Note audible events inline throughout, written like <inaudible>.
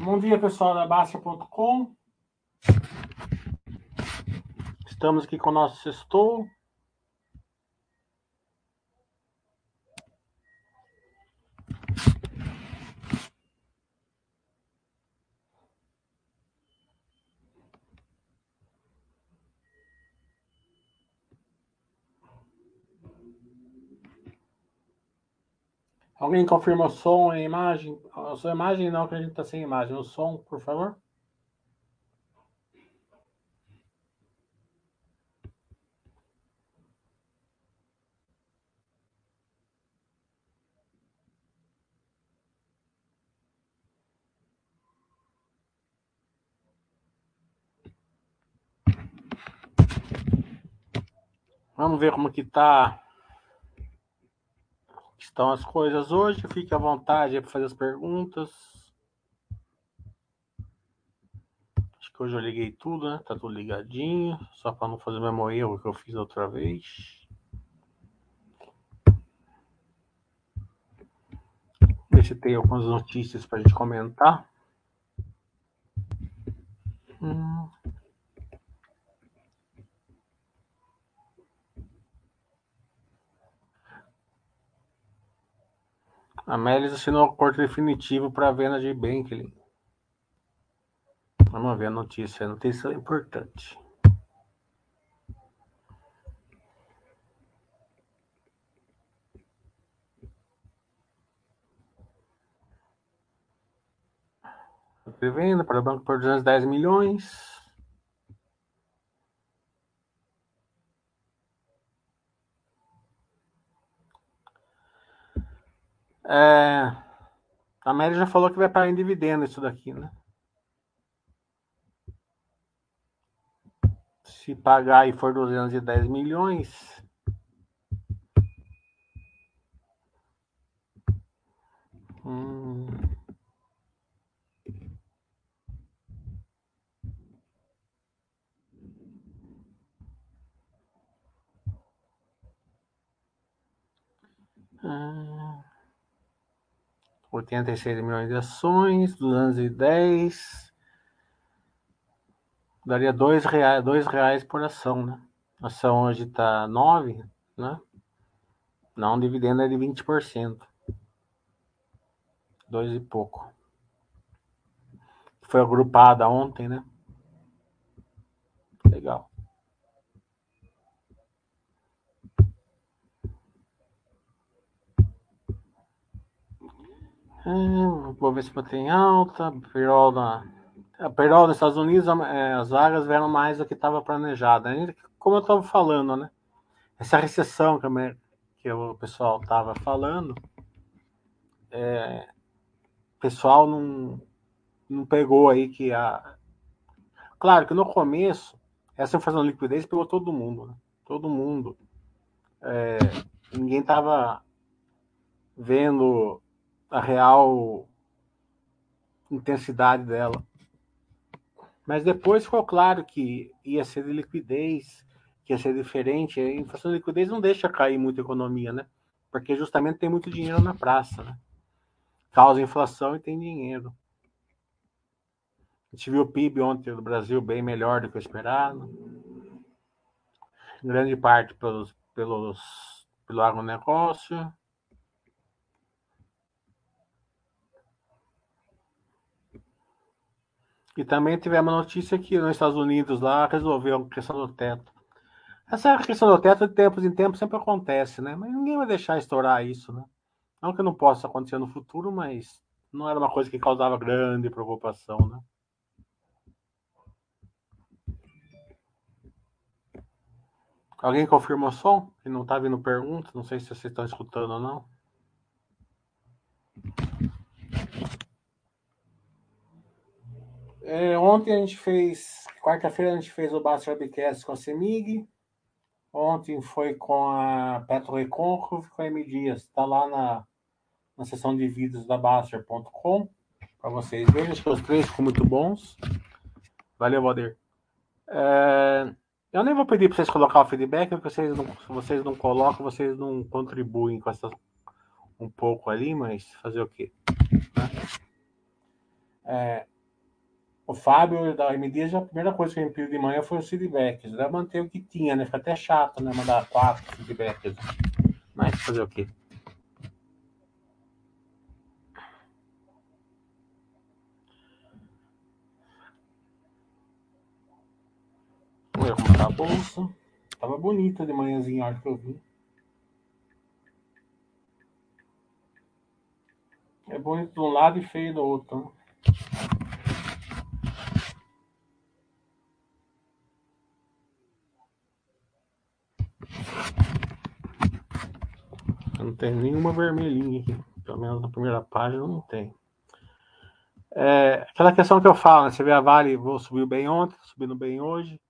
Bom dia, pessoal da Baixa.com. Estamos aqui com o nosso sextou. Alguém confirma o som e a imagem? A sua imagem não, que a gente está sem imagem. O som, por favor. Vamos ver como que tá estão as coisas hoje. Fique à vontade para fazer as perguntas. Acho que hoje eu liguei tudo, né? Tá tudo ligadinho, só para não fazer o mesmo erro que eu fiz outra vez. Ver se tem algumas notícias para a gente comentar. Hum. A Melis assinou o acordo definitivo para a venda de Bentley. Vamos ver a notícia. A notícia é importante. Venda para o banco por 210 milhões. É, a Mary já falou que vai pagar em dividendo isso daqui, né? Se pagar e for 210 milhões. Hum. Hum. 86 milhões de ações, 210. Daria dois reais, dois reais por ação, né? A ação hoje está 9, né? Não, o dividendo é de 20%. Dois e pouco. Foi agrupada ontem, né? Legal. Hum, vou ver se tem alta. A payroll nos Estados Unidos, é, as vagas vieram mais do que estava planejado. Como eu estava falando, né? Essa recessão que, que o pessoal estava falando, é, o pessoal não, não pegou aí que a. Claro que no começo, essa inflação de liquidez pegou todo mundo, né? Todo mundo. É, ninguém estava vendo a real intensidade dela. Mas depois ficou claro que ia ser de liquidez, que ia ser diferente. A inflação de liquidez não deixa cair muita economia, né? Porque justamente tem muito dinheiro na praça, né? Causa inflação e tem dinheiro. A gente viu o PIB ontem do Brasil bem melhor do que esperado. Em grande parte pelos, pelos, pelo agronegócio. E também tivemos notícia que nos Estados Unidos lá resolveu a questão do teto. Essa questão do teto de tempos em tempos sempre acontece, né? Mas ninguém vai deixar estourar isso, né? Não que não possa acontecer no futuro, mas não era uma coisa que causava grande preocupação, né? Alguém confirma o som? Que não está vindo pergunta, não sei se vocês estão escutando ou não. É, ontem a gente fez, quarta-feira a gente fez o Basta Webcast com a Semig. Ontem foi com a Petro Recon, com a M Dias. Está lá na, na seção de vídeos da Baster.com para vocês verem. Acho que os três ficam muito bons. Valeu, Valdir. É, eu nem vou pedir para vocês colocar o feedback, porque vocês não, vocês não colocam, vocês não contribuem com essa um pouco ali, mas fazer o quê? Né? É, o Fábio da MD, já a primeira coisa que ele pediu de manhã foi os feedbacks. Deve manter o que tinha, né? Fica até chato, né? Mandar quatro feedbacks. Mas fazer o quê? Ver como tá a bolsa. Tava bonita de manhãzinha a hora que eu vi. É bonito de um lado e feio do outro. Né? Não tem nenhuma vermelhinha aqui. Pelo menos na primeira página não tem. É, aquela questão que eu falo, né? Você vê a Vale, vou subiu bem ontem, subindo bem hoje.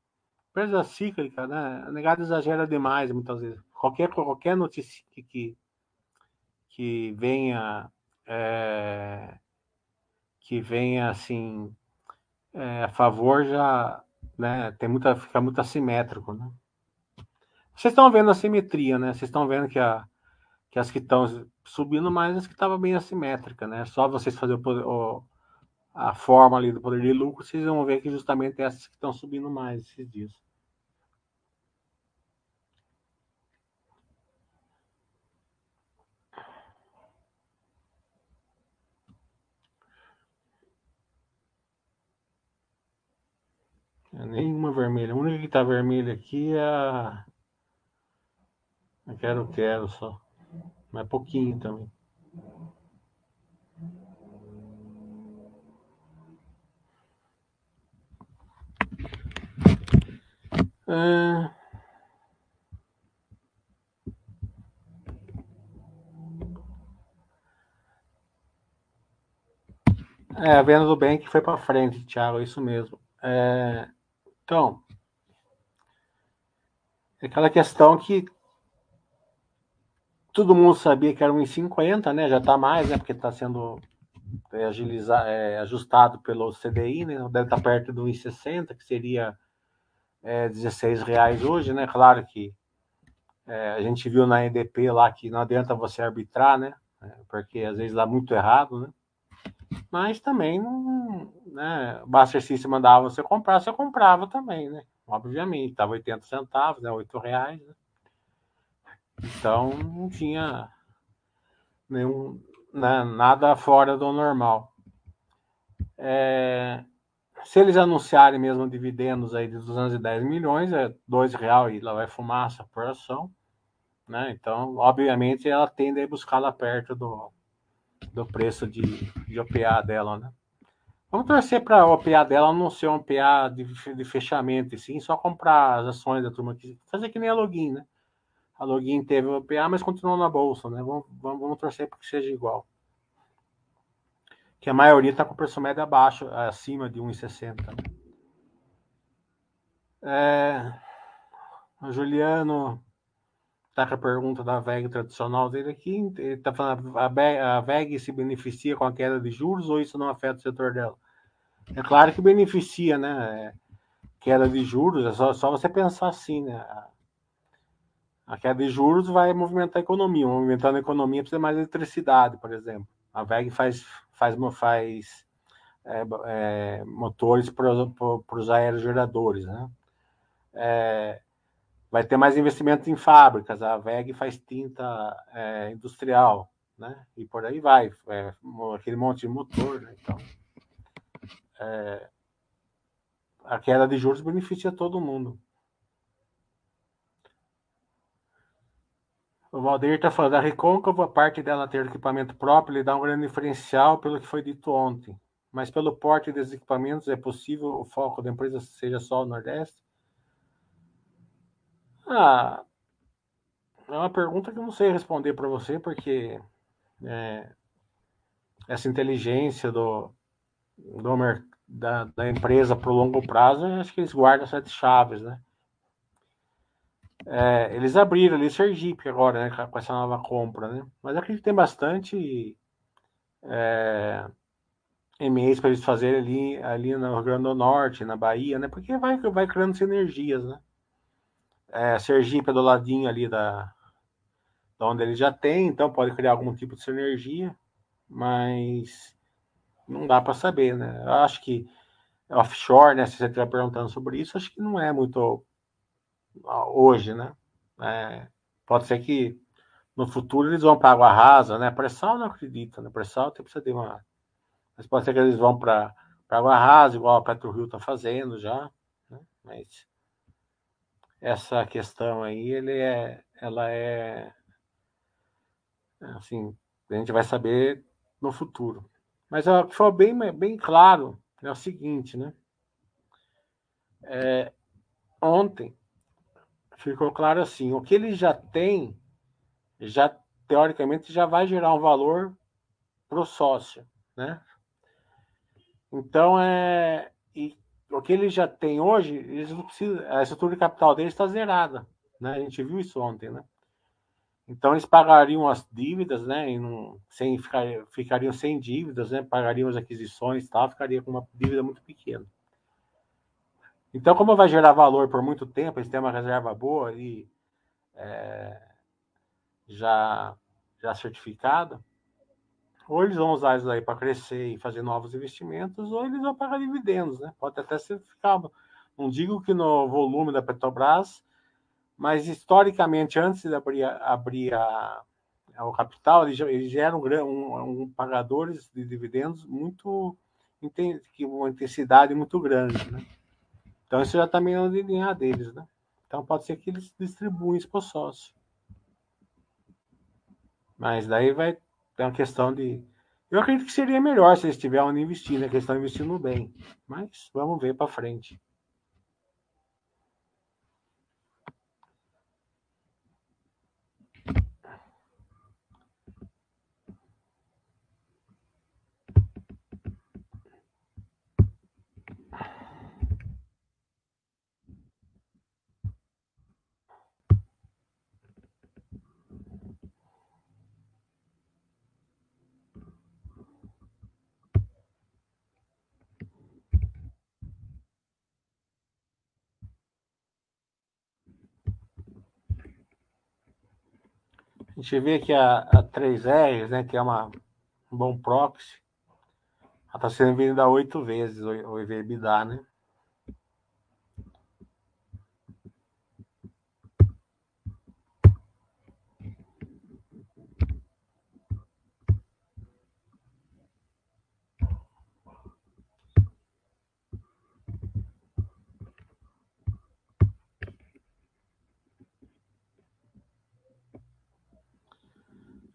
Empresa cíclica, né? A negada exagera demais muitas vezes. Qualquer, qualquer notícia que, que, venha é, que venha assim é, a favor já né, tem muita, fica muito assimétrico. Né? Vocês estão vendo a simetria, né? Vocês estão vendo que, a, que as que estão subindo mais as que estavam bem assimétrica, né? Só vocês fazerem o, a forma ali do poder de lucro, vocês vão ver que justamente essas que estão subindo mais esses dias. É nenhuma vermelha. A única que tá vermelha aqui é a. Eu quero, quero só. Mas pouquinho também. É... é, a venda do bem que foi para frente, Thiago, isso mesmo. É... Então, é aquela questão que todo mundo sabia que era 1,50, né? Já está mais, né? Porque está sendo é, agilizado, é, ajustado pelo CDI, né? Deve estar tá perto do 1,60, que seria é, 16 reais hoje, né? Claro que é, a gente viu na EDP lá que não adianta você arbitrar, né? É, porque às vezes dá muito errado, né? Mas também né? O Master System mandava você comprar, você comprava também, né? Obviamente, estava 80 centavos, né? 8 reais, né? Então não tinha nenhum, né? nada fora do normal. É, se eles anunciarem mesmo dividendos aí de 210 milhões, é dois real e lá vai fumaça por ação, né? Então, obviamente, ela tende a buscar lá perto do, do preço de, de OPA dela, né? Vamos torcer para o OPA dela não ser um OPA de, de fechamento, e sim só comprar as ações da turma fazer que nem a Login, né? A Login teve o OPA, mas continuou na bolsa, né? Vamos, vamos, vamos torcer para que seja igual. Que a maioria está com preço médio abaixo, acima de 1,60. Né? É, o Juliano Tá com a pergunta da VEG tradicional dele aqui. Ele está falando, a VEG se beneficia com a queda de juros ou isso não afeta o setor dela? É claro que beneficia, né? É, queda de juros, é só, só você pensar assim, né? A queda de juros vai movimentar a economia. Movimentando a economia precisa mais eletricidade, por exemplo. A VEG faz, faz, faz é, é, motores para os aerogeradores, né? É, vai ter mais investimento em fábricas, a VEG faz tinta é, industrial, né? E por aí vai, é, aquele monte de motor, né? Então, é, a queda de juros beneficia todo mundo. O Valdeir está falando, a Recôncavo, a parte dela ter equipamento próprio, lhe dá um grande diferencial pelo que foi dito ontem. Mas pelo porte desses equipamentos, é possível o foco da empresa seja só o Nordeste? Ah, é uma pergunta que eu não sei responder para você, porque é, essa inteligência do, do da, da empresa para o longo prazo, acho que eles guardam sete chaves, né? É, eles abriram ali Sergipe agora, né, com essa nova compra, né? Mas acredito que tem bastante é, e-mails para eles fazerem ali, ali no Rio Grande do Norte, na Bahia, né? Porque vai, vai criando sinergias, né? É, Sergipe é do ladinho ali da, da onde ele já tem, então pode criar algum tipo de sinergia, mas não dá para saber, né? Eu acho que offshore, né? Se você estiver perguntando sobre isso, acho que não é muito hoje, né? É, pode ser que no futuro eles vão para água rasa, né? Pré-sal não acredito, né? Pré-sal tem precisa de uma. Mas pode ser que eles vão para água rasa, igual a PetroRio está fazendo já, né? Mas essa questão aí, ele é, ela é assim, a gente vai saber no futuro. Mas o que foi bem, bem claro é o seguinte, né? É, ontem ficou claro assim, o que ele já tem, já teoricamente já vai gerar um valor para o sócio, né? Então é e o que ele já tem hoje, eles não precisam, a estrutura de capital dele está zerada, né? A gente viu isso ontem, né? Então eles pagariam as dívidas, né? E não, sem ficar, ficariam sem dívidas, né? Pagariam as aquisições, tal, ficaria com uma dívida muito pequena. Então, como vai gerar valor por muito tempo, eles têm uma reserva boa e é, já já certificada, ou eles vão usar isso aí para crescer e fazer novos investimentos, ou eles vão pagar dividendos, né? Pode até ser ficar, não digo que no volume da Petrobras mas historicamente, antes de abrir, abrir a, a, o capital, eles, eles já eram um, um, pagadores de dividendos muito que uma intensidade muito grande, né? Então isso já também tá é no DNA deles, né? Então pode ser que eles distribuem isso para o sócio. Mas daí vai ter uma questão de. Eu acredito que seria melhor se eles tivessem onde investir, né? Que eles estão investindo bem. Mas vamos ver para frente. A gente vê que a, a 3R, né, que é uma, um bom proxy, ela está sendo vendida oito vezes o, o EBITDA, né?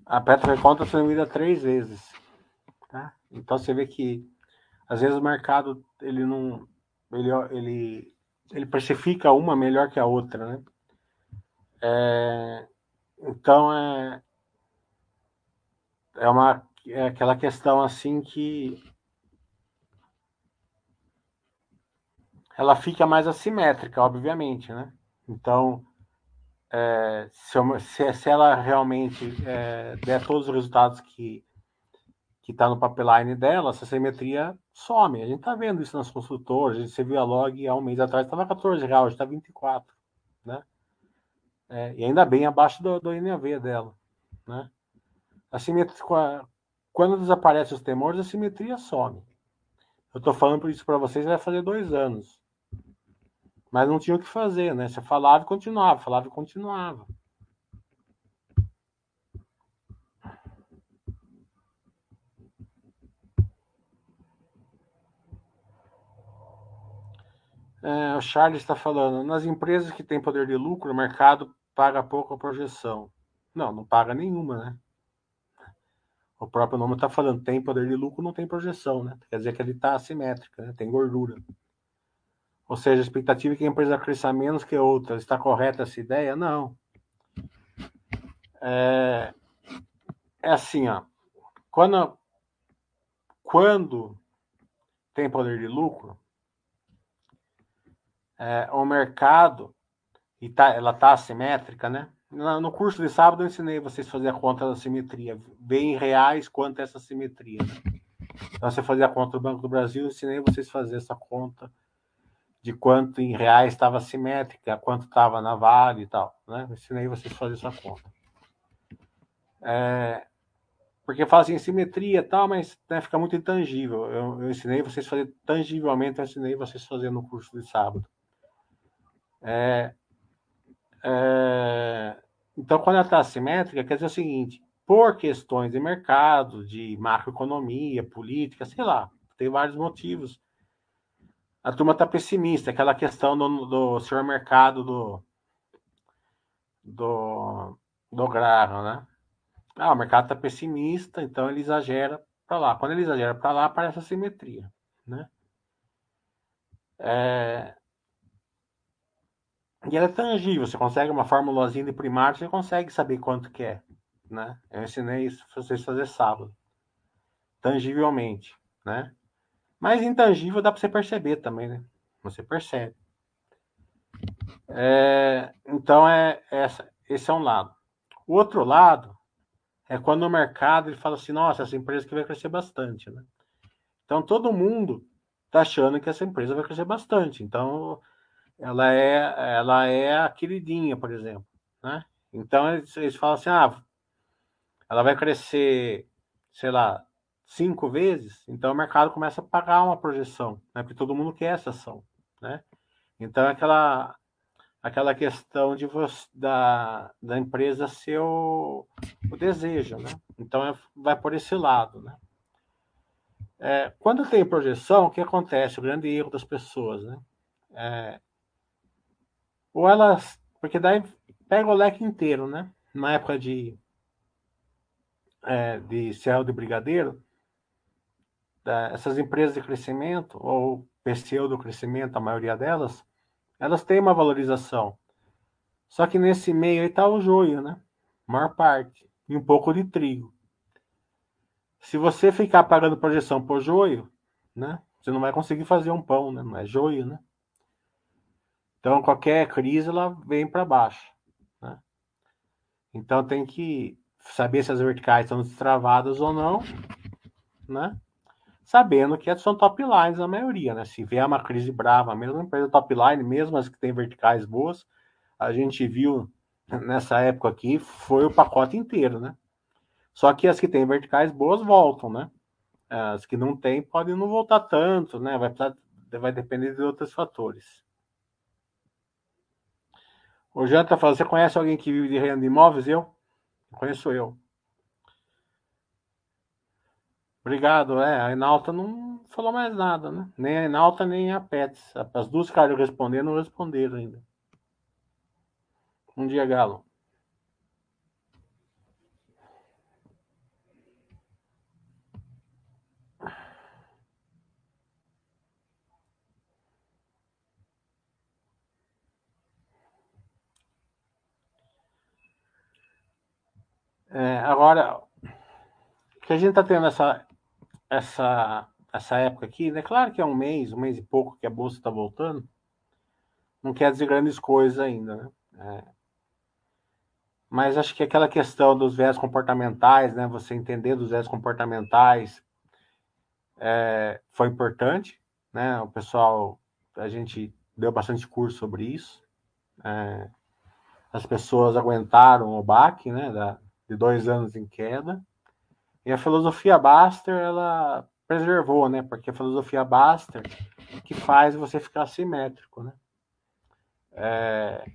A Petroconta foi vendida três vezes. Tá? Então você vê que às vezes o mercado ele não ele, ele, ele precifica uma melhor que a outra, né? É, então é é uma é aquela questão assim que ela fica mais assimétrica, obviamente, né? Então é, se, se, ela realmente é, der todos os resultados que que está no pipeline dela, essa simetria some. A gente está vendo isso nas consultoras. Você viu a log há um mês atrás, estava 14 reais, está 24. Né? É, e ainda bem abaixo do, do NAV dela. Né? A simetria, quando desaparece os temores, a simetria some. Eu estou falando isso para vocês, vai fazer dois anos. Mas não tinha o que fazer, né? Você falava e continuava, falava e continuava. É, o Charles está falando, nas empresas que têm poder de lucro, o mercado paga pouco a projeção. Não, não paga nenhuma, né? O próprio nome está falando, tem poder de lucro, não tem projeção, né? Quer dizer que ele está assimétrica, né? tem gordura. Ou seja, a expectativa é que a empresa cresça menos que outra. Está correta essa ideia? Não. É, é assim, ó. Quando, quando tem poder de lucro, é, o mercado, e tá, ela está assimétrica, né? No curso de sábado eu ensinei vocês a fazer a conta da simetria, bem reais quanto é essa simetria. Né? Então, você fazia a conta do Banco do Brasil, eu ensinei vocês a fazer essa conta de quanto em reais estava simétrica, quanto estava na Vale e tal. Né? Eu ensinei vocês a fazer essa conta. É, porque assim, simetria e tal, mas né, fica muito intangível. Eu, eu, ensinei vocês a fazer tangivelmente, eu ensinei vocês a fazer no curso de sábado. É, é, então, quando ela está assimétrica, quer dizer o seguinte: por questões de mercado, de macroeconomia, política, sei lá, tem vários motivos. A turma está pessimista, aquela questão do, do senhor mercado do, do, do Graham, né? Ah, o mercado está pessimista, então ele exagera para lá. Quando ele exagera para lá, aparece a simetria, né? É... E ela é tangível, você consegue uma formulazinha de primário, você consegue saber quanto que é, né? Eu ensinei isso para vocês fazer sábado. Tangivelmente, né? Mas intangível dá para você perceber também, né? Você percebe. É... Então, é essa, esse é um lado. O outro lado é quando o mercado ele fala assim, nossa, essa empresa que vai crescer bastante, né? Então todo mundo está achando que essa empresa vai crescer bastante. Então ela é ela é a queridinha, por exemplo, né? Então eles, eles falam assim, ah, ela vai crescer, sei lá, cinco vezes. Então o mercado começa a pagar uma projeção, né? Porque todo mundo quer essa ação, né? Então aquela aquela questão de você, da, da empresa ser o, o desejo, né? Então é, vai por esse lado, né? É, quando tem projeção, o que acontece? O grande erro das pessoas, né? É, ou elas, porque daí pega o leque inteiro, né? Na época de é, de céu de brigadeiro, essas empresas de crescimento ou pseudo crescimento, a maioria delas, elas têm uma valorização. Só que nesse meio aí está o joio, né? Maior parte. E um pouco de trigo. Se você ficar pagando projeção por joio, né? Você não vai conseguir fazer um pão, né? Não é joio, né? Então qualquer crise ela vem para baixo, né? Então tem que saber se as verticais estão destravadas ou não, né? Sabendo que são top lines a maioria, né? Se vier uma crise brava, mesmo empresa top line, mesmo as que têm verticais boas, a gente viu nessa época aqui, foi o pacote inteiro, né? Só que as que têm verticais boas voltam, né? As que não têm podem não voltar tanto, né? Vai, vai depender de outros fatores. O Janta fala, você conhece alguém que vive de renda de imóveis? Eu? Conheço eu. Obrigado. É, a Enalta não falou mais nada, né? Nem a Enalta, nem a Pets. As duas caras responder não responderam ainda. Bom dia, Galo. É, agora, que a gente está tendo essa essa, essa época aqui, né? Claro que é um mês, um mês e pouco que a bolsa está voltando, não quer dizer grandes coisas ainda, né? É. Mas acho que aquela questão dos viés comportamentais, né? Você entender dos viés comportamentais é, foi importante, né? O pessoal, a gente deu bastante curso sobre isso. É, as pessoas aguentaram o baque, né? Da, de dois anos em queda. E a filosofia Baster, ela preservou, né? Porque a filosofia Baster que faz você ficar simétrico, né? É...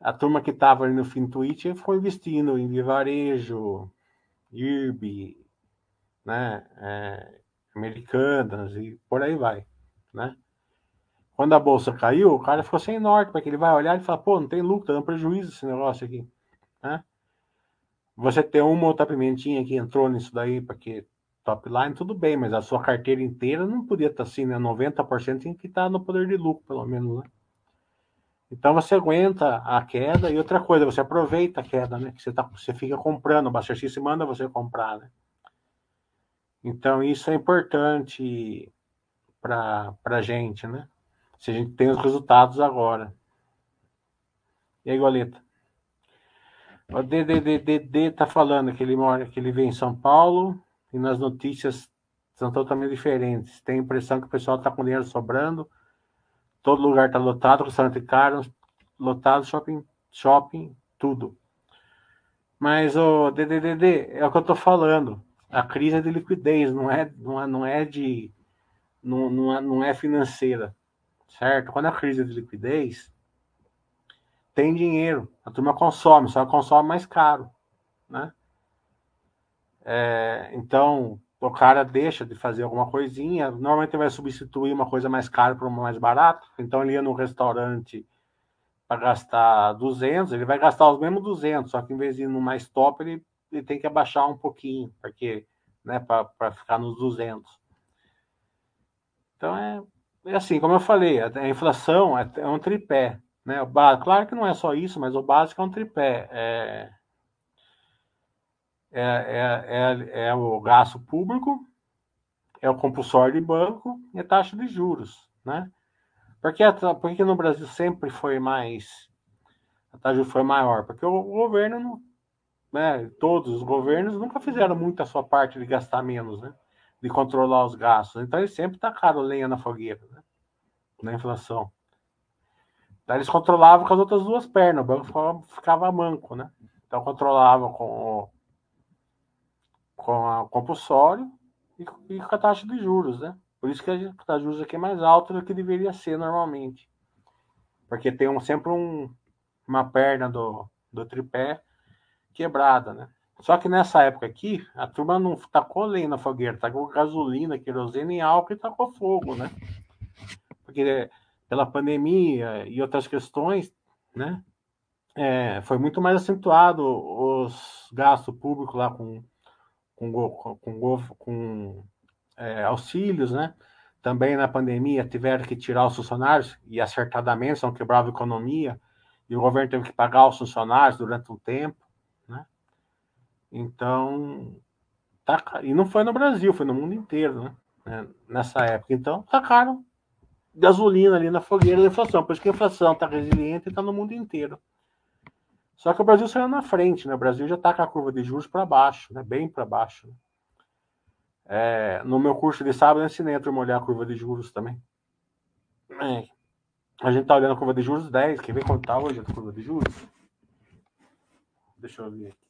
A turma que estava ali no Fintuit foi investindo em Vivarejo, IRB, né? É... Americanas e por aí vai, né? Quando a bolsa caiu, o cara ficou sem norte, porque ele vai olhar e fala, pô, não tem lucro, tá dando prejuízo esse negócio aqui, né? Você ter uma outra pimentinha que entrou nisso daí, porque top line, tudo bem, mas a sua carteira inteira não podia estar assim, né? 90% tem que estar no poder de lucro, pelo menos, né? Então você aguenta a queda e outra coisa, você aproveita a queda, né? Que você, tá, você fica comprando, o Buster X manda você comprar, né? Então isso é importante para a gente, né? Se a gente tem os resultados agora. E aí, Goleta? O DDDD tá falando que ele mora, que ele vem em São Paulo e nas notícias são totalmente diferentes. Tem a impressão que o pessoal está com dinheiro sobrando, todo lugar está lotado, restaurante caro, lotado, shopping, shopping, tudo. Mas o DDD é o que eu estou falando. A crise é de liquidez, não é, não é, não é de não, não, é, não é financeira, certo? Quando a crise é de liquidez, tem dinheiro, a turma consome, só consome mais caro, né? É, então, o cara deixa de fazer alguma coisinha, normalmente vai substituir uma coisa mais cara por uma mais barata, então ele ia no restaurante para gastar 200, ele vai gastar os mesmos 200, só que em vez de ir no mais top, ele, ele tem que abaixar um pouquinho, porque, né, para ficar nos 200. Então é, é assim, como eu falei, a, a inflação é, é, um tripé, né? Claro que não é só isso, mas o básico é um tripé. É, é, é, é, é o gasto público, é o compulsório de banco e a taxa de juros, né? Porque, porque no Brasil sempre foi mais. A taxa de juros foi maior? Porque o, governo, né, todos os governos nunca fizeram muito a sua parte de gastar menos, né? De controlar os gastos. Então eles sempre tacaram lenha na fogueira, né? Na inflação. Daí eles controlavam com as outras duas pernas, o banco ficava, ficava manco, né? Então controlava com com a compulsório e, e, com a taxa de juros, né? Por isso que a taxa de juros aqui é mais alta do que deveria ser normalmente. Porque tem um, sempre um, uma perna do, do tripé quebrada, né? Só que nessa época aqui, a turma não tacou lenha na fogueira, tacou gasolina, querosene e álcool e tacou fogo, né? Porque pela pandemia e outras questões, né? É, foi muito mais acentuado os gastos públicos lá com com, com, com é, auxílios, né? Também na pandemia tiveram que tirar os funcionários e acertadamente são quebrava a economia e o governo teve que pagar os funcionários durante um tempo, né? Então, tá, e não foi no Brasil, foi no mundo inteiro, né? né? Nessa época. Então, tacaram gasolina ali na fogueira da inflação. Por isso que a inflação está resiliente e está no mundo inteiro. Só que o Brasil saiu na frente, né? O Brasil já está com a curva de juros para baixo, né? Bem para baixo. Né? É, no meu curso de sábado eu ensinei a turma olhar a curva de juros também. É, a gente está olhando a curva de juros 10. Quer ver quanto está hoje a curva de juros? Deixa eu ver aqui.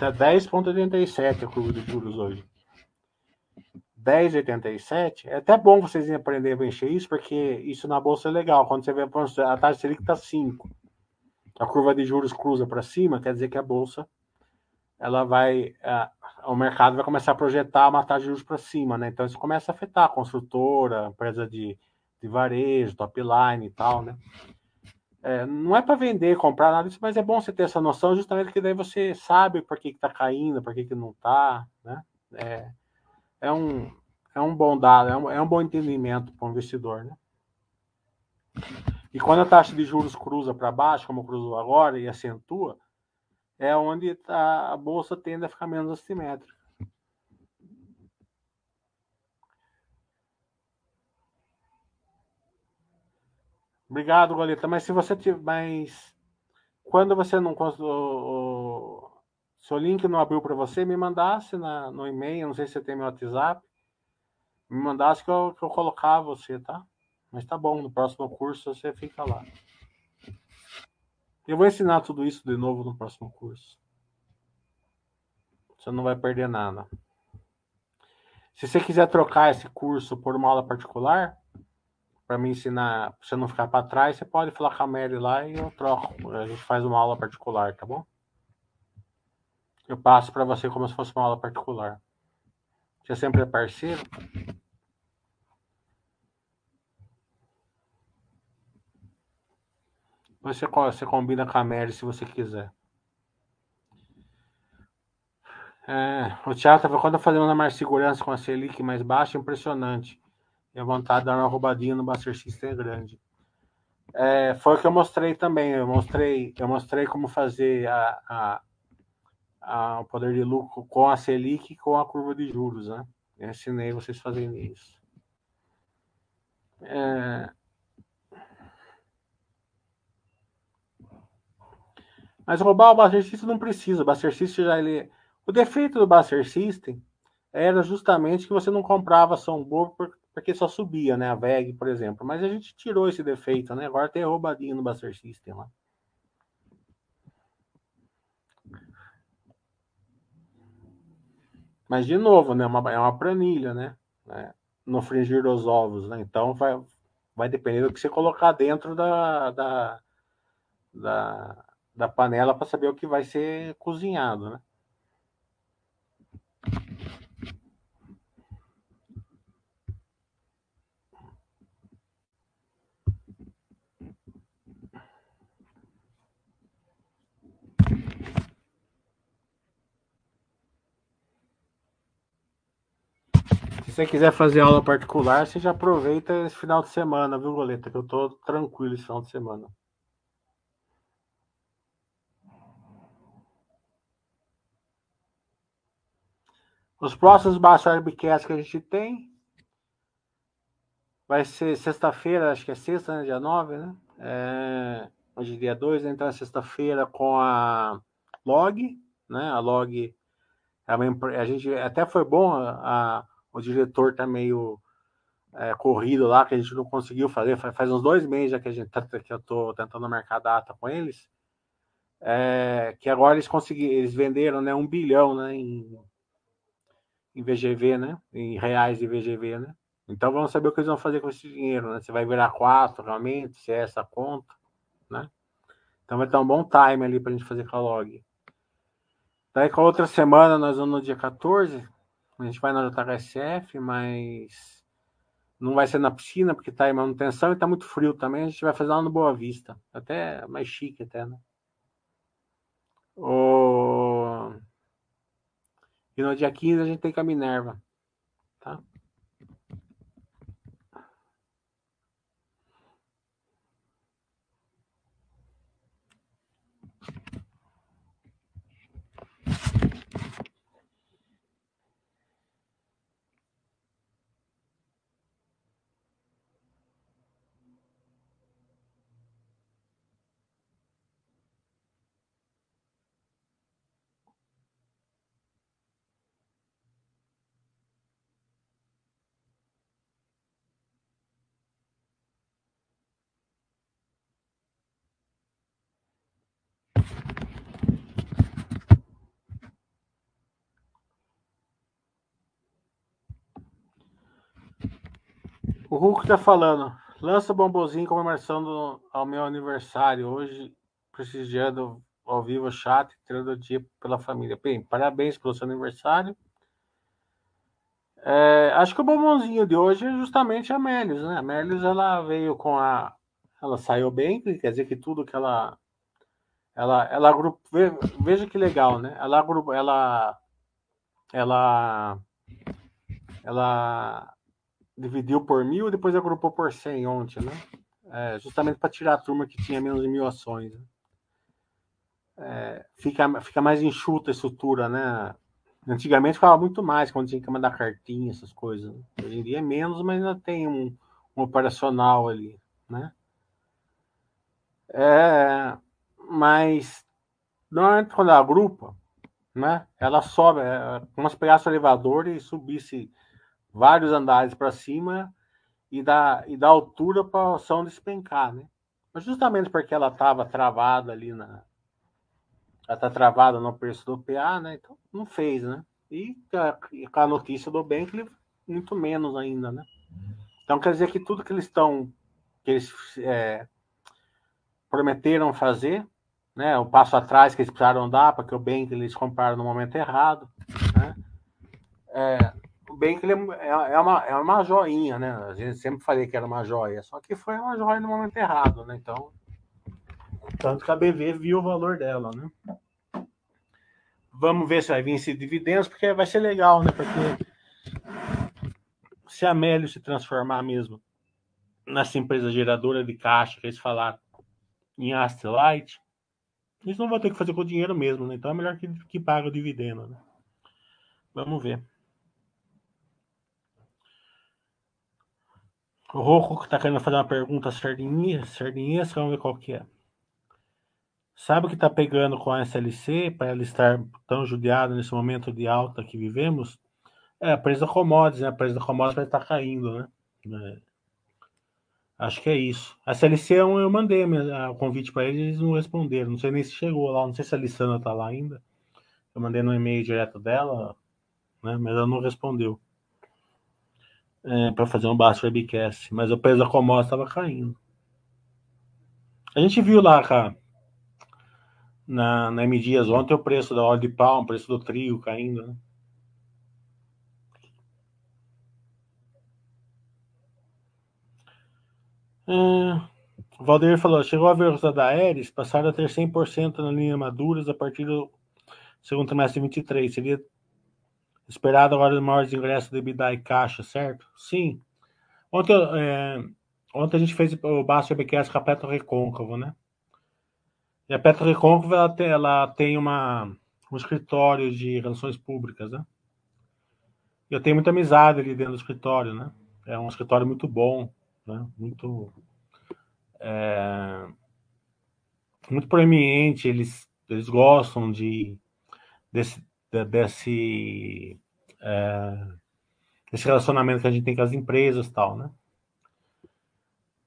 Está 10,87 a curva de juros hoje. 10,87, é até bom vocês aprenderem a mexer isso, porque isso na bolsa é legal. Quando você vê a taxa Selic está 5, a curva de juros cruza para cima, quer dizer que a bolsa ela vai, a, o mercado vai começar a projetar uma taxa de juros para cima, né? Então isso começa a afetar a construtora, empresa de, de varejo, top line e tal, né? É, não é para vender, comprar nada disso, mas é bom você ter essa noção, justamente que daí você sabe por que está caindo, por que, que não está, né? É, é um, é um bom dado, é um, é um bom entendimento para o investidor, né? E quando a taxa de juros cruza para baixo, como cruzou agora, e acentua, é onde a, a bolsa tende a ficar menos assimétrica. Obrigado, Goleta. Mas se você tiver. Mas quando você não o, se o link não abriu para você, me mandasse na, no e-mail, não sei se você tem meu WhatsApp, me mandasse que eu, que eu colocava você, tá? Mas tá bom, no próximo curso você fica lá. Eu vou ensinar tudo isso de novo no próximo curso. Você não vai perder nada. Se você quiser trocar esse curso por uma aula particular, para me ensinar, pra você não ficar para trás, você pode falar com a Mary lá e eu troco. A gente faz uma aula particular, tá bom? Eu passo para você como se fosse uma aula particular. Você sempre é parceiro? Você, você combina com a Mary se você quiser. É, o Thiago estava quando fazendo uma mais segurança com a Selic mais baixa, impressionante. E a vontade de dar uma roubadinha no Buster System é grande. É, foi o que eu mostrei também. Eu mostrei, eu mostrei como fazer a, a, a, o poder de lucro com a Selic e com a curva de juros, né? Eu ensinei vocês fazendo isso. É... Mas roubar o Buster System não precisa. O Buster System já ele... O defeito do Buster System era justamente que você não comprava ação boa por, porque só subia, né? A VEG, por exemplo. Mas a gente tirou esse defeito, né? Agora tem roubadinho no Buster System lá. Mas, de novo, né? Uma, é uma planilha, né? É, no fringir dos ovos, né? Então, vai, vai depender do que você colocar dentro da, da, da, da panela para saber o que vai ser cozinhado, né? Se você quiser fazer aula particular, você já aproveita esse final de semana, viu, Goleta? Que eu tô tranquilo esse final de semana. Os próximos Baixa Webcasts que a gente tem vai ser sexta-feira, acho que é sexta, né? Dia 9, né? É, hoje é dia 2, né? então é sexta-feira com a Log, né? A Log é uma, a gente até foi bom a, a o diretor tá meio é, corrido lá, que a gente não conseguiu fazer. Faz, uns dois meses já que, a gente, tá, que eu tô tentando marcar data com eles. É, que agora eles conseguiram, eles venderam né, um bilhão né, em, em VGV, né? Em reais de VGV, né? Então vamos saber o que eles vão fazer com esse dinheiro, né? Se vai virar quatro realmente, se é essa conta, né? Então vai dar um bom time ali para a gente fazer com a log. Daí com a outra semana nós vamos no dia 14, a gente vai na JHSF, mas não vai ser na piscina, porque está em manutenção e está muito frio também. A gente vai fazer lá no Boa Vista. Até mais chique, até, né? O... E no dia 15 a gente tem com a Minerva. Tá? Hulk tá falando. Lança bombozinho comemoração ao meu aniversário. Hoje, prestigiando ao vivo chat, tirando o dia pela família. Bem, parabéns pelo seu aniversário. É, acho que o bombonzinho de hoje é justamente a Melios, né? A Melios, ela veio com a... Ela saiu bem, quer dizer que tudo que ela... Ela, ela veja que legal, né? Ela, ela, ela, ela dividiu por mil e depois agrupou por cem ontem, né? É, justamente para tirar a turma que tinha menos de mil ações. Né? É, fica, fica mais enxuta a estrutura, né? Antigamente ficava muito mais quando tinha que mandar cartinha, essas coisas. Né? Hoje em dia é menos, mas ainda tem um, um operacional ali, né? É, mas normalmente quando ela agrupa, né? Ela sobe, é, como se pegasse o elevador e subisse vários andares para cima e da, e da altura para a ação despencar, né? Mas justamente porque ela estava travada ali na. Ela está travada no preço do PA, né? Então não fez, né? E com a notícia do Bentley, muito menos ainda, né? Então quer dizer que tudo que eles estão. que eles é, prometeram fazer, né? O passo atrás que eles precisaram dar, porque o Bentley eles compraram no momento errado, né? É, bem que ele é, é, uma, é uma joinha, né? A gente sempre falei que era uma joia, só que foi uma joia no momento errado, né? Então, tanto que a BV viu o valor dela, né? Vamos ver se vai vir esse dividendos, porque vai ser legal, né? Porque se a Mélio se transformar mesmo nessa empresa geradora de caixa que eles falaram em Astralight, eles não vão ter que fazer com o dinheiro mesmo, né? Então é melhor que, que pague o dividendo, né? Vamos ver. O Roco está querendo fazer uma pergunta sardinha, sardinhesca, vamos ver qual que é. Sabe o que está pegando com a SLC para ela estar tão judiada nesse momento de alta que vivemos? É a preço da commodities, né? A preço da commodities vai estar caindo, né? É. Acho que é isso. A CLC eu mandei o convite para eles, eles não responderam. Não sei nem se chegou lá, não sei se a Lissana tá lá ainda. Eu mandei no e-mail direto dela, né? Mas ela não respondeu. É, para fazer um baixo webcast. Mas o preço da commodity estava caindo. A gente viu lá, cara, na, na M Dias ontem o preço da óleo de palma, o preço do trigo caindo, né? É, Valdeir falou: chegou a ver os da Aeres, passaram a ter 100% na linha maduras a partir do segundo trimestre de 23. Seria esperado agora maiores ingressos de EBITDA e caixa, certo? Sim. Ontem, é, ontem a gente fez o Baixo BQS com a Petro Recôncavo, né? E a Petro Recôncavo ela tem, ela tem uma, um escritório de relações públicas, né? Eu tenho muita amizade ali dentro do escritório, né? É um escritório muito bom né? muito é, muito proeminente, eles, eles gostam de desse, desse, é, desse relacionamento que a gente tem com as empresas tal, né?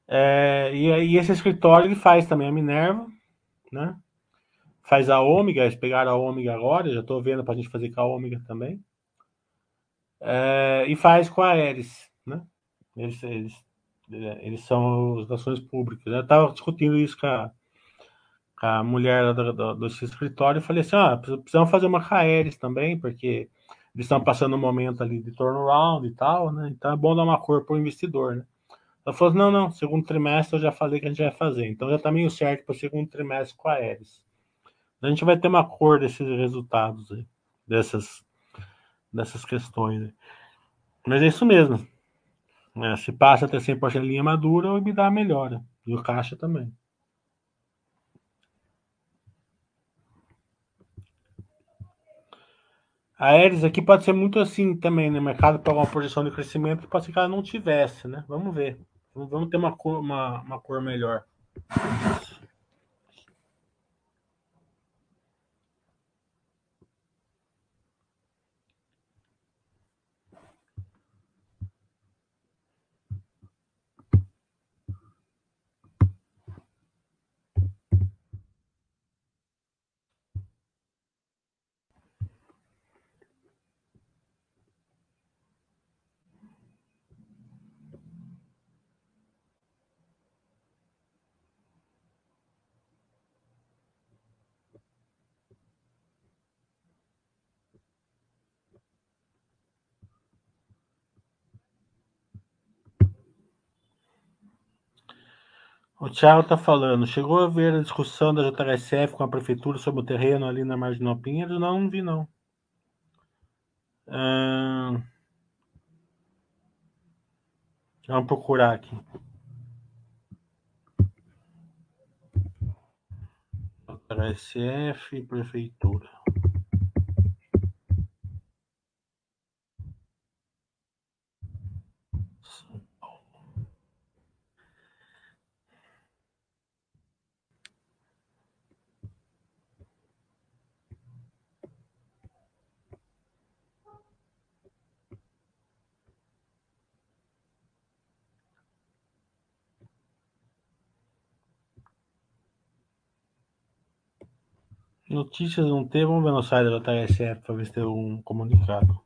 É, e, e esse escritório ele faz também a Minerva, né? Faz a Ômega, eles pegaram a Ômega agora, já estou vendo para a gente fazer com a Ômega também. É, e faz com a Aeres, né? Eles, eles é, eles são as ações públicas. Eu estava discutindo isso com a, a mulher do, do, do escritório e falei assim: ah, precisamos fazer uma Caeres também, porque eles estão passando um momento ali de turnaround e tal, né? Então é bom dar uma cor para o investidor, né? Ela falou: não, não, segundo trimestre eu já falei que a gente vai fazer, então já está meio certo para o segundo trimestre com a Aeres. A gente vai ter uma cor desses resultados aí, dessas, dessas questões. Aí. Mas é isso mesmo. É, se passa a ter 100% de linha madura, o EBITDA melhora. E o caixa também. A Aeres aqui pode ser muito assim também, né? O mercado para uma projeção de crescimento pode ser que ela não tivesse, né? Vamos ver. Vamos ter uma cor, uma, uma cor melhor. O Thiago está falando, chegou a ver a discussão da JHSF com a prefeitura sobre o terreno ali na Marginal Pinheiro? Não, não vi não. Hum... Vamos procurar aqui. JHSF Prefeitura. Notícias não vamos ver no site da TSF para ver um comunicado.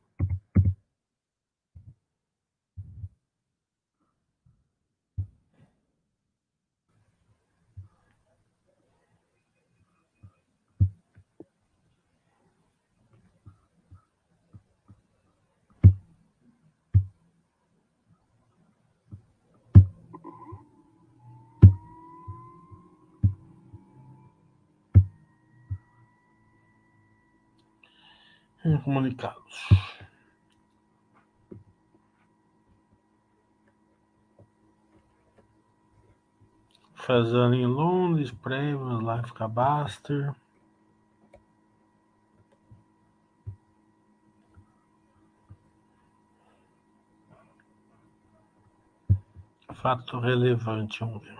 Fazendo em Londres, Prêmio, Life Cabaster. Fato relevante, vamos ver.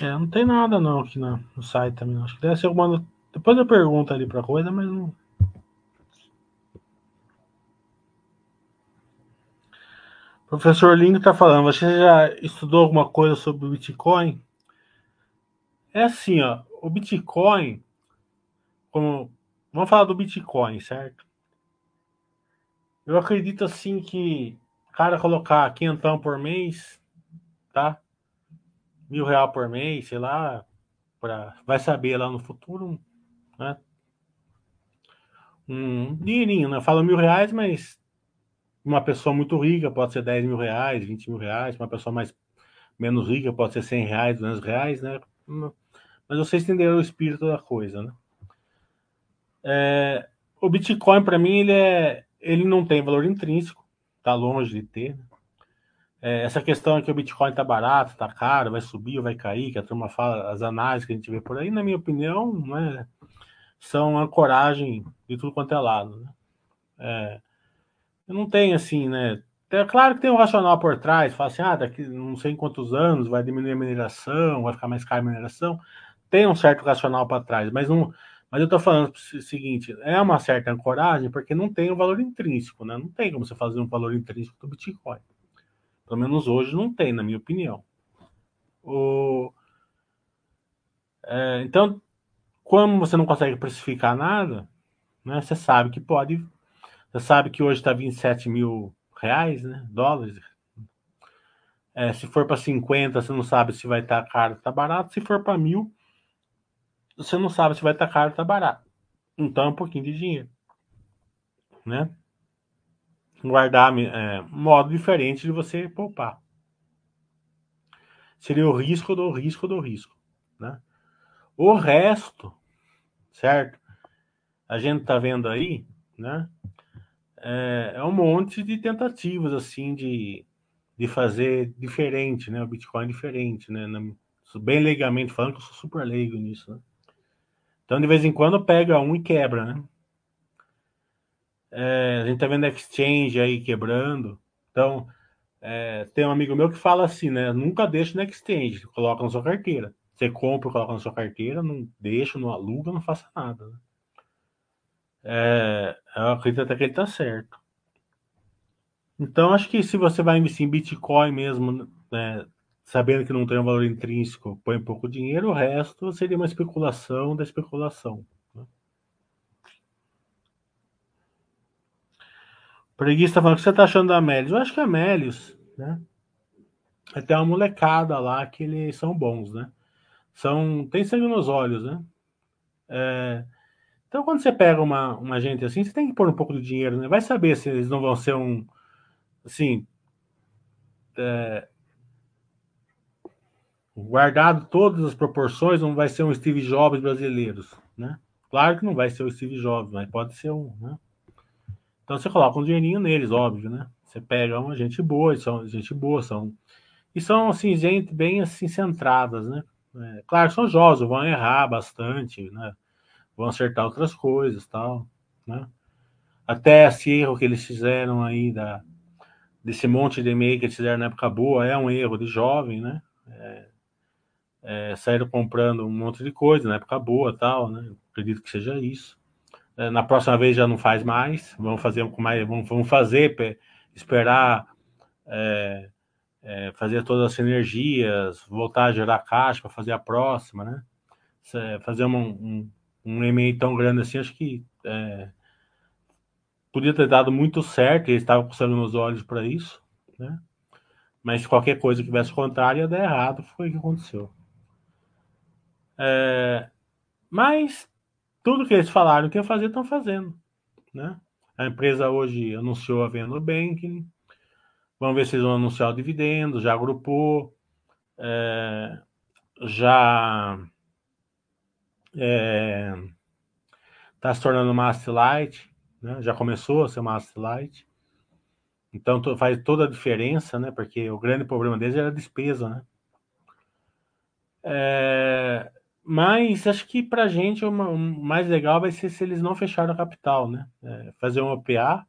É, não tem nada não aqui no, no site também. Acho que deve ser alguma. Depois eu pergunto ali pra coisa, mas não. Professor Lingo está falando, você já estudou alguma coisa sobre o Bitcoin? É assim, ó, o Bitcoin, como vamos falar do Bitcoin, certo? Eu acredito assim que cara colocar quinhentão por mês, tá? Mil real por mês, sei lá, para vai saber lá no futuro, né? Um dinheirinho, né? Fala mil reais, mas uma pessoa muito rica pode ser 10 mil reais, 20 mil reais, uma pessoa mais menos rica pode ser 100 reais, 200 reais, né? Mas vocês entenderam o espírito da coisa, né? É, o Bitcoin, para mim, ele, é, ele não tem valor intrínseco, tá longe de ter. Né? É, essa questão é que o Bitcoin tá barato, tá caro, vai subir ou vai cair, que a turma fala, as análises que a gente vê por aí, na minha opinião, né, são ancoragem de tudo quanto é lado. Né? É, não tem assim, né? É claro que tem um racional por trás, fala assim, ah, daqui não sei quantos anos vai diminuir a mineração, vai ficar mais caro a mineração. Tem um certo racional para trás, mas não. Mas eu estou falando o seguinte, é uma certa ancoragem porque não tem o um valor intrínseco, né? Não tem como você fazer um valor intrínseco do Bitcoin. Pelo menos hoje não tem, na minha opinião. O, é, então, como você não consegue precificar nada, né, você sabe que pode você sabe que hoje está 27 mil reais, né? Dólares. É, se for para 50, você não sabe se vai estar tá caro ou tá barato. Se for para mil, você não sabe se vai estar tá caro ou tá barato. Então é um pouquinho de dinheiro. Né? Guardar é, modo diferente de você poupar. Seria o risco do risco do risco. Né? O resto, certo? A gente tá vendo aí, né? É, é um monte de tentativas assim de, de fazer diferente, né? O Bitcoin é diferente, né? Na, bem legalmente falando, que eu sou super leigo nisso, né? Então, de vez em quando, pega um e quebra, né? É, a gente tá vendo exchange aí quebrando. Então, é, tem um amigo meu que fala assim, né? Nunca deixa no exchange, coloca na sua carteira. Você compra, coloca na sua carteira, não deixa, não aluga, não faça nada. Né? É, acredito até que ele está certo. Então, acho que se você vai investir em Bitcoin mesmo, né, sabendo que não tem um valor intrínseco, põe pouco dinheiro, o resto seria uma especulação da especulação. Né? Preguiça tá falando o que você está achando da Amélios. Eu acho que a Amélios, né? Até uma molecada lá que eles são bons, né? São, tem sangue nos olhos, né? É, então, quando você pega uma, uma gente assim, você tem que pôr um pouco de dinheiro, né? Vai saber se eles não vão ser um. Assim. É, guardado todas as proporções, não vai ser um Steve Jobs brasileiros, né? Claro que não vai ser o Steve Jobs, mas pode ser um, né? Então você coloca um dinheirinho neles, óbvio, né? Você pega uma gente boa, são gente boa, são e são assim gente bem assim centradas, né? É, claro, são jovens, vão errar bastante, né? Vão acertar outras coisas, tal, né? Até esse erro que eles fizeram aí da desse monte de e-mail que eles fizeram na época boa é um erro de jovem, né? É, é, saíram comprando um monte de coisa na época boa, tal, né? Acredito que seja isso. É, na próxima vez já não faz mais, vamos fazer com mais, vamos, vamos fazer, esperar é, é, fazer todas as sinergias, voltar a gerar caixa para fazer a próxima, né? Fazer uma, um, um e-mail tão grande assim, acho que é, podia ter dado muito certo, eles estavam coçando nos olhos para isso, né? Mas qualquer coisa que tivesse contrário ia dar errado, foi o que aconteceu. É, mas tudo que eles falaram que ia fazer, estão fazendo, né? A empresa hoje anunciou a venda do banking, vamos ver se eles vão anunciar o dividendo, já agrupou, é, já é, tá se tornando uma Light, né? já começou a ser uma Light. Então faz toda a diferença, né? Porque o grande problema deles era a despesa, né? É, mas acho que para a gente o mais legal vai ser se eles não fecharem a capital, né? É, fazer um OPA,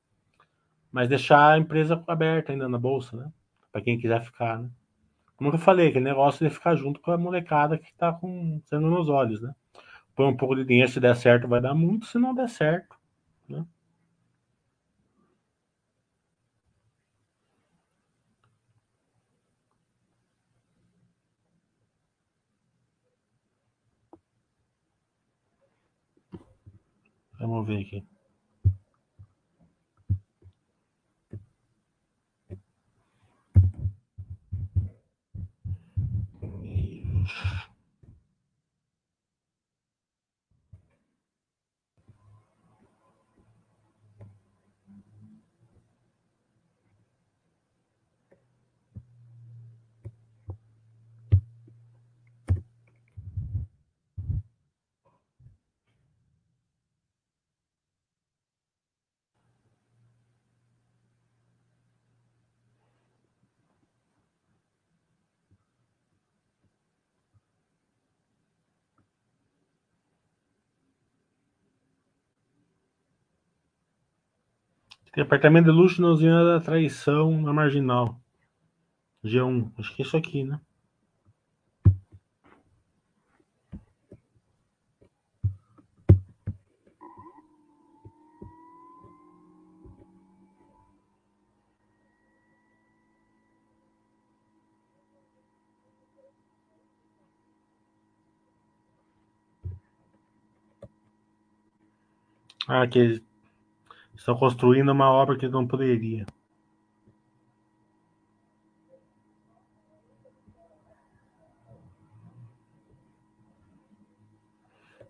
mas deixar a empresa aberta ainda na bolsa, né? Para quem quiser ficar, né? Como eu falei, aquele negócio de ficar junto com a molecada que está com sangue nos olhos, né? põe um pouco de dinheiro, se der certo vai dar muito, se não der certo, né? Vamos ver aqui. Tem apartamento de luxo na usina da traição na marginal. G1. Acho que é isso aqui, né? Ah, que Estão construindo uma obra que não poderia.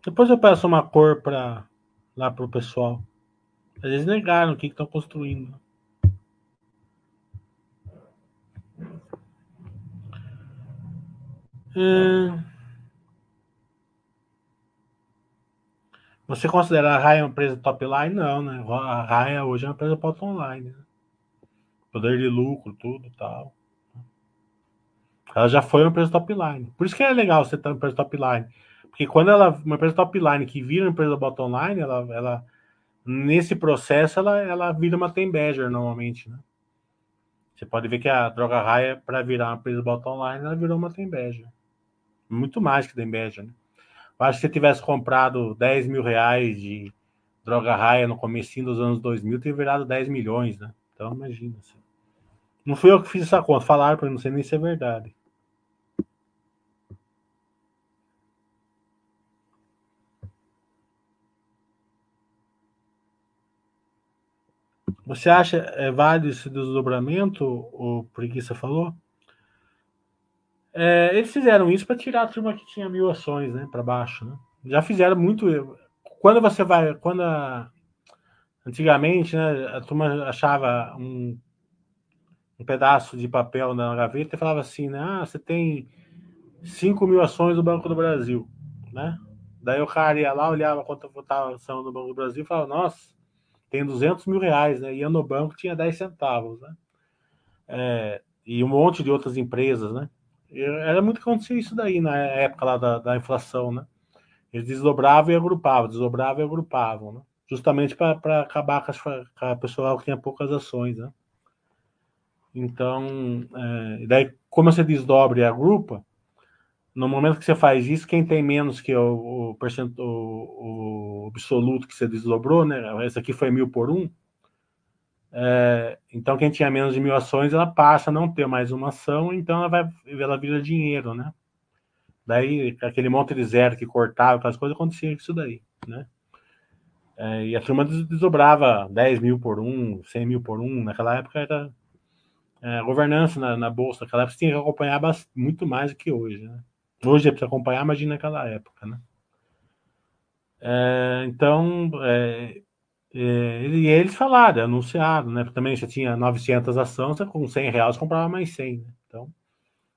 Depois eu peço uma cor para lá pro pessoal. Eles negaram o que estão construindo. É... Você considera a Raia uma empresa top line? Não, né? A Raia hoje é uma empresa bottom line. Né? Poder de lucro, tudo tal. Ela já foi uma empresa top line. Por isso que é legal você ter uma empresa top line. Porque quando ela, uma empresa top line que vira uma empresa bottom line, ela, ela nesse processo ela, ela vira uma Tembeger normalmente, né? Você pode ver que a droga raia, para virar uma empresa bottom line, ela virou uma Tembeger. Muito mais que Tembeger, né? Acho que se tivesse comprado 10 mil reais de droga raia no começo dos anos 2000, teria virado 10 milhões, né? Então, imagina. Assim. Não fui eu que fiz essa conta, falaram para mim, não sei nem se é verdade. Você acha é válido esse desdobramento, o Preguiça falou? É, eles fizeram isso para tirar a turma que tinha mil ações, né, para baixo, né? Já fizeram muito. Quando você vai, quando a, antigamente, né, a turma achava um, um pedaço de papel na gaveta e falava assim, né, ah, você tem 5 mil ações do Banco do Brasil, né? Daí o cara ia lá, olhava quanto votava a ação do Banco do Brasil e falava, nossa, tem 200 mil reais, né? Ia no banco, tinha 10 centavos, né? É, e um monte de outras empresas, né? Era muito que acontecia isso daí na época lá da, da inflação, né? Eles desdobravam e agrupavam, desdobravam e agrupavam, né? Justamente para acabar com, as, com a pessoal que tinha poucas ações, né? Então, é, daí, como você desdobra e agrupa, no momento que você faz isso, quem tem menos que o, o, o, o absoluto que você desdobrou, né? Esse aqui foi mil por um, é, então, quem tinha menos de mil ações, ela passa a não ter mais uma ação, então ela vai ela vira dinheiro, né? Daí, aquele monte de zero que cortava, aquelas coisas, acontecia isso daí, né? É, e a turma desdobrava 10 mil por um, 100 mil por um, naquela época era é, governança na, na, bolsa, naquela época você tinha que acompanhar muito mais do que hoje, né? Hoje é para acompanhar, imagina naquela época, né? É, então, é, é, e eles falaram, anunciaram, né? Também já tinha 900 ações, com 100 reais comprava mais 100, né? Então,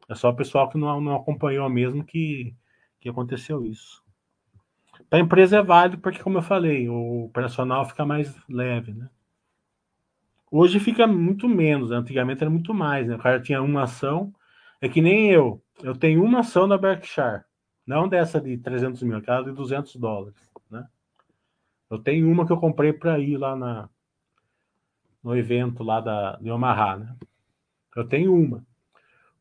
é só o pessoal que não, não acompanhou mesmo que, que aconteceu isso. Para a empresa é válido porque, como eu falei, o operacional fica mais leve, né? Hoje fica muito menos, né? antigamente era muito mais, né? O cara tinha uma ação, é que nem eu, eu tenho uma ação da Berkshire, não dessa de 300 mil, aquela de 200 dólares? Eu tenho uma que eu comprei para ir lá na, no evento lá da, de Omaha, né? Eu tenho uma.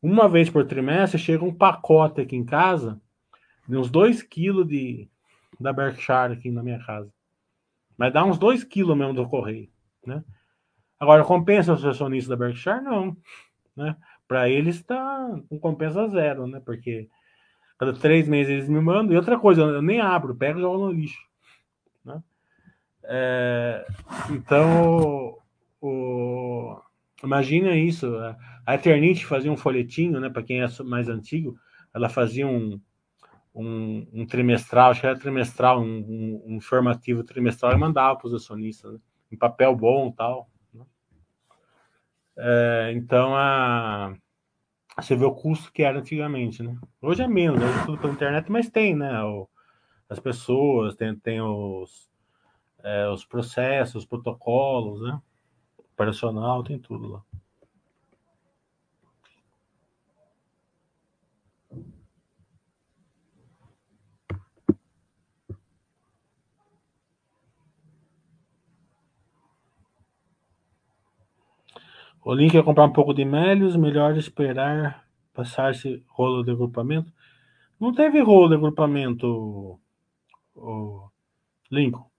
Uma vez por trimestre chega um pacote aqui em casa de uns 2 quilos de, da Berkshire aqui na minha casa. Mas dá uns 2 quilos mesmo do correio, né? Agora, compensa os acionistas da Berkshire? Não, né? Para eles está com compensa zero, né? Porque cada três meses eles me mandam. E outra coisa, eu nem abro, pego e jogo no lixo? É, então, o, imagina isso. A Eternite fazia um folhetinho, né? Para quem é mais antigo, ela fazia um, um, um trimestral, acho que era trimestral, um, um, um informativo trimestral e mandava para os acionistas, né? em papel bom e tal. Né? É, então, a, você vê o custo que era antigamente, né? Hoje é menos, hoje é tudo pela internet, mas tem, né? O, as pessoas, tem, tem os, é, os processos, os protocolos, né? Operacional, tem tudo lá. O link é comprar um pouco de Melios, melhor esperar passar-se rolo de agrupamento. Não teve rolo de agrupamento, o Lincoln.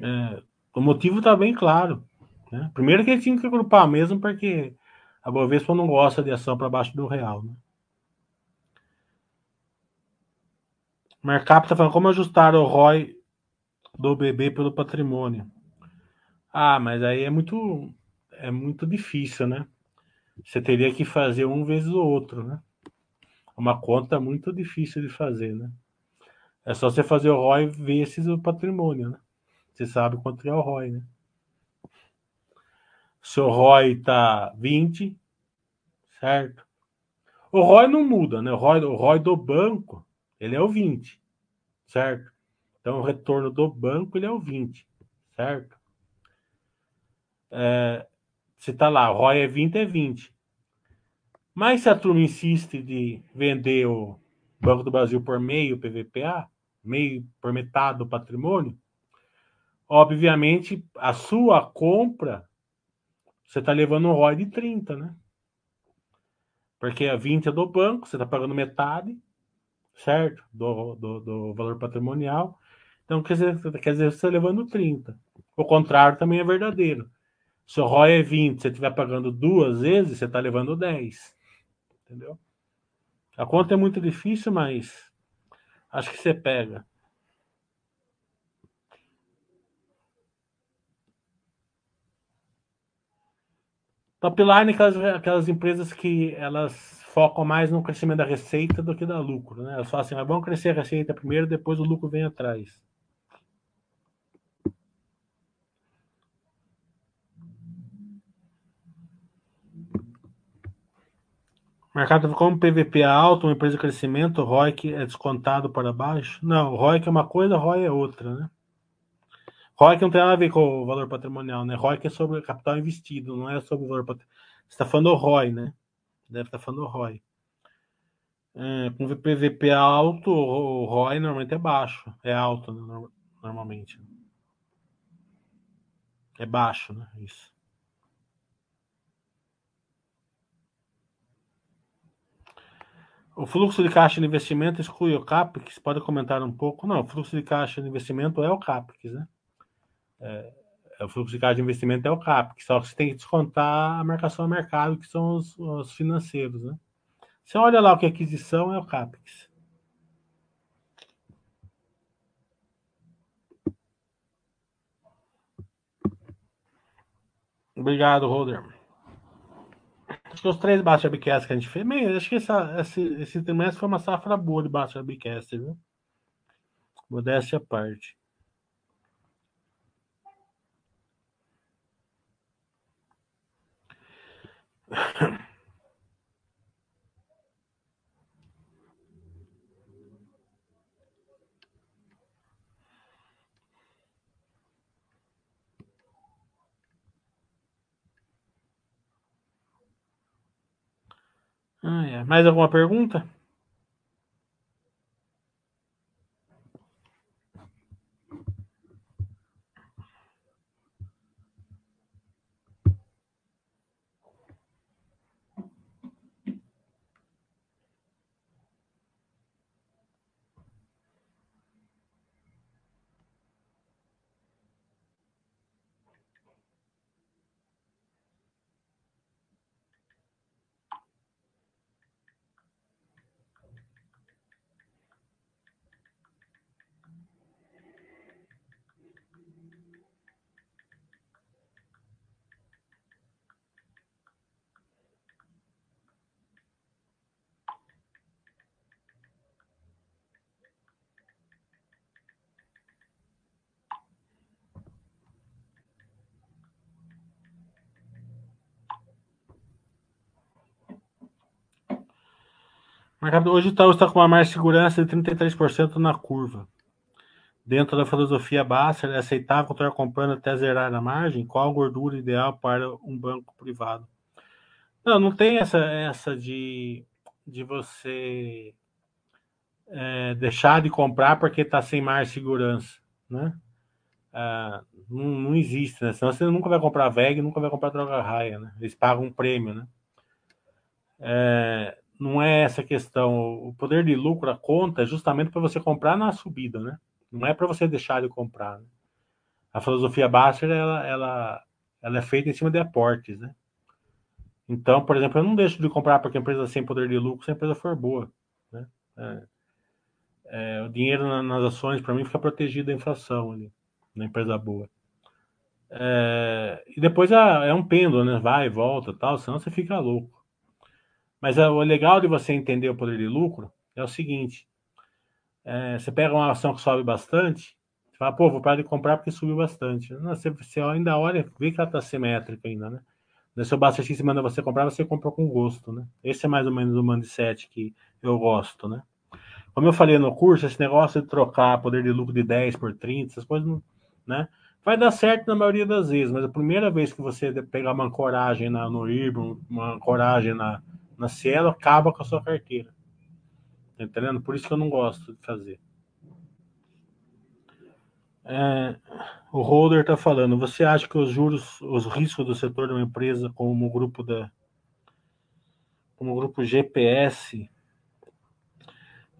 É, o motivo está bem claro. Né? Primeiro que ele tinha que agrupar mesmo, porque a Bovespa não gosta de ação para baixo do real. Né? Mercap está falando como ajustar o ROI do bebê pelo patrimônio. Ah, mas aí é muito é muito difícil, né? Você teria que fazer um vezes o outro, né? Uma conta muito difícil de fazer, né? É só você fazer o ROI vezes o patrimônio, né? Você sabe quanto é o ROI, né? Seu ROI tá 20, certo? O ROI não muda, né? O ROI, o ROI do banco, ele é o 20, certo? Então, o retorno do banco, ele é o 20, certo? É, se tá lá, o ROI é 20, é 20. Mas se a turma insiste de vender o Banco do Brasil por meio PVPA, meio por metade do patrimônio, obviamente a sua compra você está levando um ROI de 30, né? Porque a 20 é do banco, você está pagando metade, certo? Do, do, do, valor patrimonial. Então, quer dizer, quer dizer, você está levando 30. O contrário também é verdadeiro. Se o ROI é 20, você estiver pagando duas vezes, você está levando 10. Entendeu? A conta é muito difícil, mas acho que você pega. Topline, aquelas, aquelas empresas que elas focam mais no crescimento da receita do que da lucro, né? Elas falam assim, é bom crescer a receita primeiro, depois o lucro vem atrás. Mercado como PVP é alto, uma empresa de crescimento, ROIC é descontado para baixo? Não, ROIC é uma coisa, ROI é outra, né? ROIC não tem nada a ver com o valor patrimonial, né? ROIC é sobre capital investido, não é sobre o valor patrimonial. Você está falando do ROI, né? Deve estar falando do ROI. É, com PVP alto, o ROI normalmente é baixo. É alto, né? normalmente. É baixo, né? Isso. O fluxo de caixa de investimento exclui o CAPEX? Pode comentar um pouco? Não, o fluxo de caixa de investimento é o CAPEX, né? É, o fluxo de caixa de investimento é o CAPEX, só que você tem que descontar a marcação a mercado, que são os, os financeiros, né? Você olha lá o que é aquisição, é o CAPEX. Obrigado, Holder. Acho que os três Baixa Bcast que a gente fez, meio, acho que essa, esse, esse trimestre foi uma safra boa de Baixa Bcast, viu? Modéstia à parte. Ah, é. Mais alguma pergunta? Mercado hoje está tá com uma margem de segurança de 33% na curva. Dentro da filosofia Basser, é aceitável continuar comprando até zerar a margem? Qual a gordura ideal para um banco privado? Não, não tem essa, essa de, de você é, deixar de comprar porque está sem margem de segurança, né? Ah, não, não, existe, né? Senão você nunca vai comprar VEG, nunca vai comprar droga raia, né? Eles pagam um prêmio, né? É, não é essa questão. O poder de lucro, a conta, é justamente para você comprar na subida, né? Não é para você deixar de comprar. Né? A filosofia Basser, ela, ela, ela é feita em cima de aportes, né? Então, por exemplo, eu não deixo de comprar porque a empresa sem poder de lucro, se a empresa for boa, né? É, é, o dinheiro nas ações, para mim, fica protegido da inflação ali, na empresa boa. É, e depois é, é, um pêndulo, né? Vai e volta tal, senão você fica louco. Mas é, o legal de você entender o poder de lucro é o seguinte: é, você pega uma ação que sobe bastante, você fala, pô, vou parar de comprar porque subiu bastante. Não, você, você ainda olha, vê que ela está simétrica ainda, né? Se o Basta X manda você comprar, você comprou com gosto, né? Esse é mais ou menos o mindset que eu gosto, né? Como eu falei no curso, esse negócio de trocar poder de lucro de 10 por 30, essas coisas, não, né? Vai dar certo na maioria das vezes, mas a primeira vez que você pegar uma coragem na, no Ibram, uma coragem na, na Cielo, acaba com a sua carteira. Tá entendendo? Por isso que eu não gosto de fazer. É, o Holder está falando. Você acha que os juros, os riscos do setor de uma empresa, como o grupo da, como o grupo GPS,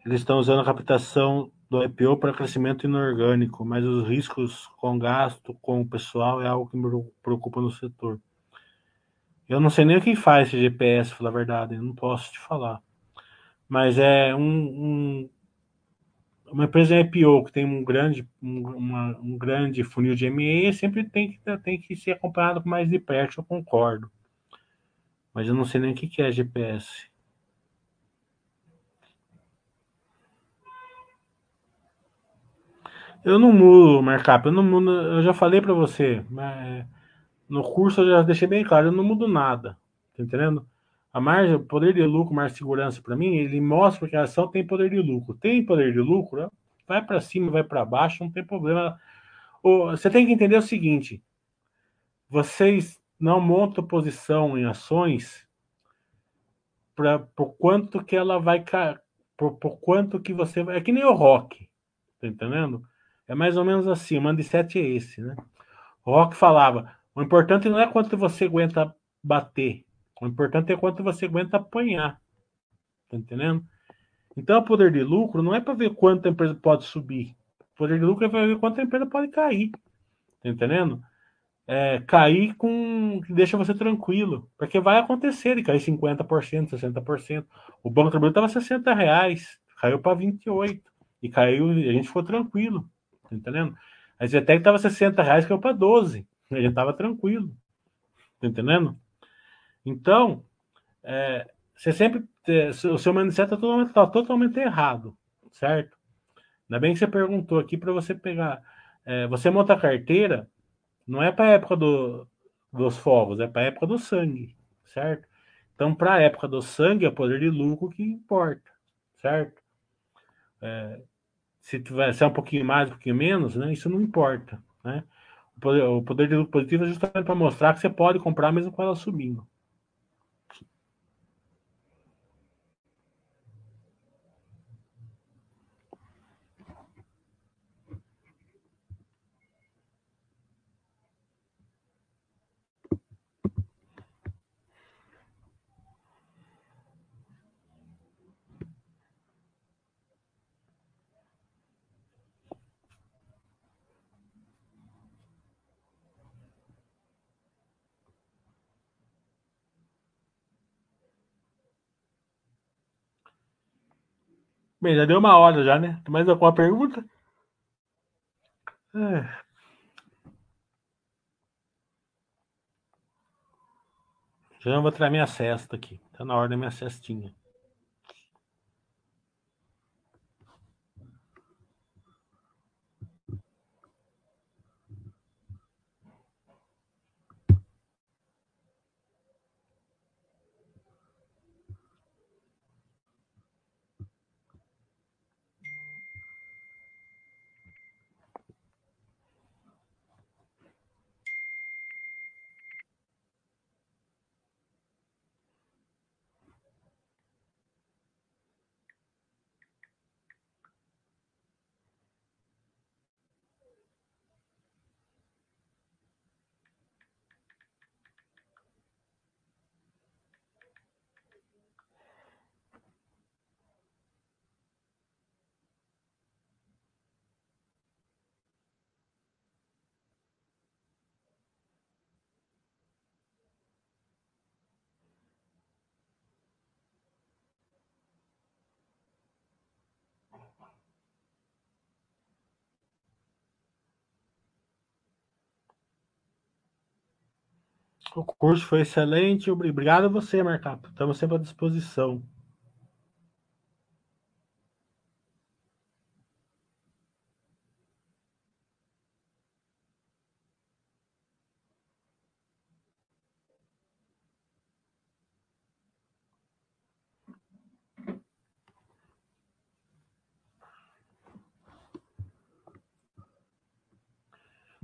eles estão usando a captação do IPO para crescimento inorgânico, mas os riscos com gasto com o pessoal é algo que me preocupa no setor. Eu não sei nem quem faz esse GPS, falar a verdade, eu não posso te falar mas é um, um, uma empresa IPO que tem um grande, um, uma, um grande funil de M&A sempre tem que, tem que ser acompanhado mais de perto, eu concordo. Mas eu não sei nem o que é GPS. Eu não mudo o markup, eu não mudo, eu já falei para você, no curso eu já deixei bem claro, eu não mudo nada, tá entendendo? A margem, poder de lucro, mais segurança para mim, ele mostra que a ação tem poder de lucro. Tem poder de lucro, vai para cima, vai para baixo, não tem problema. Você tem que entender o seguinte: vocês não montam posição em ações para por quanto que ela vai por, por quanto que você vai. É que nem o rock, tá entendendo? É mais ou menos assim, o mindset é esse, né? O rock falava: o importante não é quanto você aguenta bater, o importante é quanto você aguenta apanhar. Tá entendendo? Então, o poder de lucro não é para ver quanto a empresa pode subir. O poder de lucro é para ver quanto a empresa pode cair. Tá entendendo? É, cair com. deixa você tranquilo. Porque vai acontecer de cair 50%, 60%. O Banco do Brasil estava 60 reais, caiu para 28. E caiu, a gente ficou tranquilo. Tá entendendo? A Zetec estava 60 reais, caiu para 12. <laughs> A gente estava tranquilo. Tá entendendo? Então, é, você sempre. É, o seu mindset está totalmente, tá totalmente errado, certo? Ainda bem que você perguntou aqui para você pegar. É, você monta a carteira, não é para a época do, dos fogos, é para a época do sangue, certo? Então, para a época do sangue, é o poder de lucro que importa, certo? É, se, tiver, se é um pouquinho mais, um pouquinho menos, né, isso não importa. Né? O, poder, de lucro positivo é justamente para mostrar que você pode comprar mesmo com ela subindo. Bem, já deu uma hora já, né? Tem mais alguma pergunta? É. Já vou tirar minha cesta aqui. Tá na hora da minha cestinha. O curso foi excelente. Obrigado a você, Marcapo. Estamos sempre à disposição.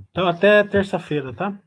Então, até terça-feira, tá?